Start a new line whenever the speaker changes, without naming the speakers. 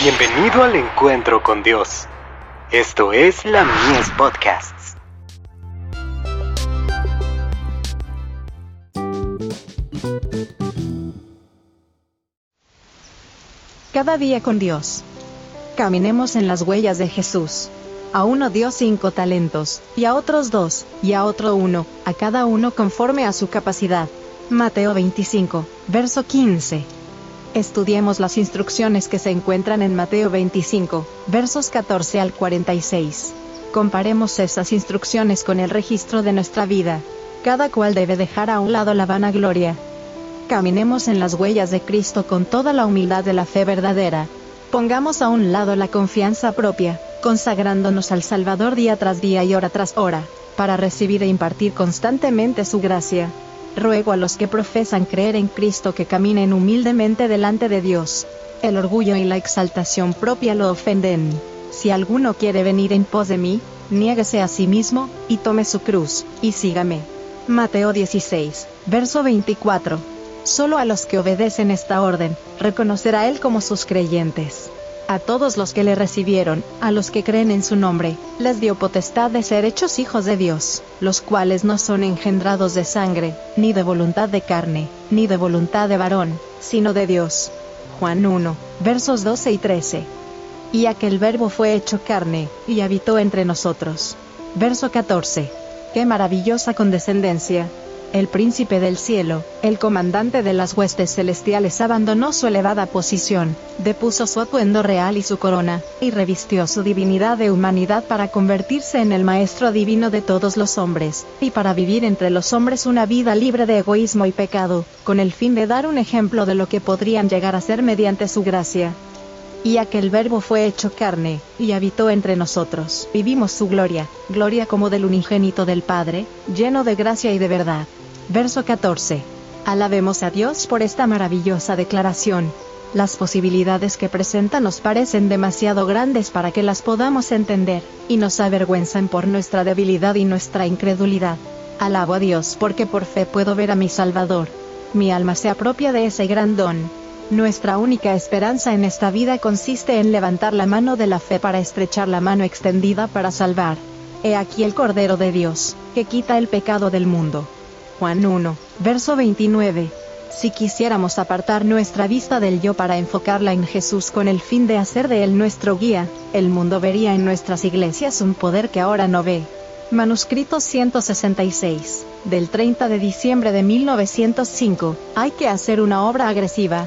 Bienvenido al encuentro con Dios. Esto es la Mies Podcasts.
Cada día con Dios. Caminemos en las huellas de Jesús. A uno dio cinco talentos, y a otros dos, y a otro uno, a cada uno conforme a su capacidad. Mateo 25, verso 15. Estudiemos las instrucciones que se encuentran en Mateo 25, versos 14 al 46. Comparemos esas instrucciones con el registro de nuestra vida. Cada cual debe dejar a un lado la vanagloria. Caminemos en las huellas de Cristo con toda la humildad de la fe verdadera. Pongamos a un lado la confianza propia, consagrándonos al Salvador día tras día y hora tras hora, para recibir e impartir constantemente su gracia. Ruego a los que profesan creer en Cristo que caminen humildemente delante de Dios. El orgullo y la exaltación propia lo ofenden. Si alguno quiere venir en pos de mí, niéguese a sí mismo, y tome su cruz, y sígame. Mateo 16, verso 24. Solo a los que obedecen esta orden, reconocerá Él como sus creyentes. A todos los que le recibieron, a los que creen en su nombre, les dio potestad de ser hechos hijos de Dios, los cuales no son engendrados de sangre, ni de voluntad de carne, ni de voluntad de varón, sino de Dios. Juan 1, versos 12 y 13. Y aquel verbo fue hecho carne, y habitó entre nosotros. Verso 14. Qué maravillosa condescendencia, el príncipe del cielo, el comandante de las huestes celestiales abandonó su elevada posición, depuso su atuendo real y su corona, y revistió su divinidad de humanidad para convertirse en el maestro divino de todos los hombres, y para vivir entre los hombres una vida libre de egoísmo y pecado, con el fin de dar un ejemplo de lo que podrían llegar a ser mediante su gracia. Y aquel verbo fue hecho carne, y habitó entre nosotros. Vivimos su gloria, gloria como del unigénito del Padre, lleno de gracia y de verdad. Verso 14. Alabemos a Dios por esta maravillosa declaración. Las posibilidades que presenta nos parecen demasiado grandes para que las podamos entender, y nos avergüenzan por nuestra debilidad y nuestra incredulidad. Alabo a Dios porque por fe puedo ver a mi Salvador. Mi alma se apropia de ese gran don. Nuestra única esperanza en esta vida consiste en levantar la mano de la fe para estrechar la mano extendida para salvar. He aquí el Cordero de Dios, que quita el pecado del mundo. Juan 1, verso 29. Si quisiéramos apartar nuestra vista del yo para enfocarla en Jesús con el fin de hacer de él nuestro guía, el mundo vería en nuestras iglesias un poder que ahora no ve. Manuscrito 166, del 30 de diciembre de 1905, hay que hacer una obra agresiva,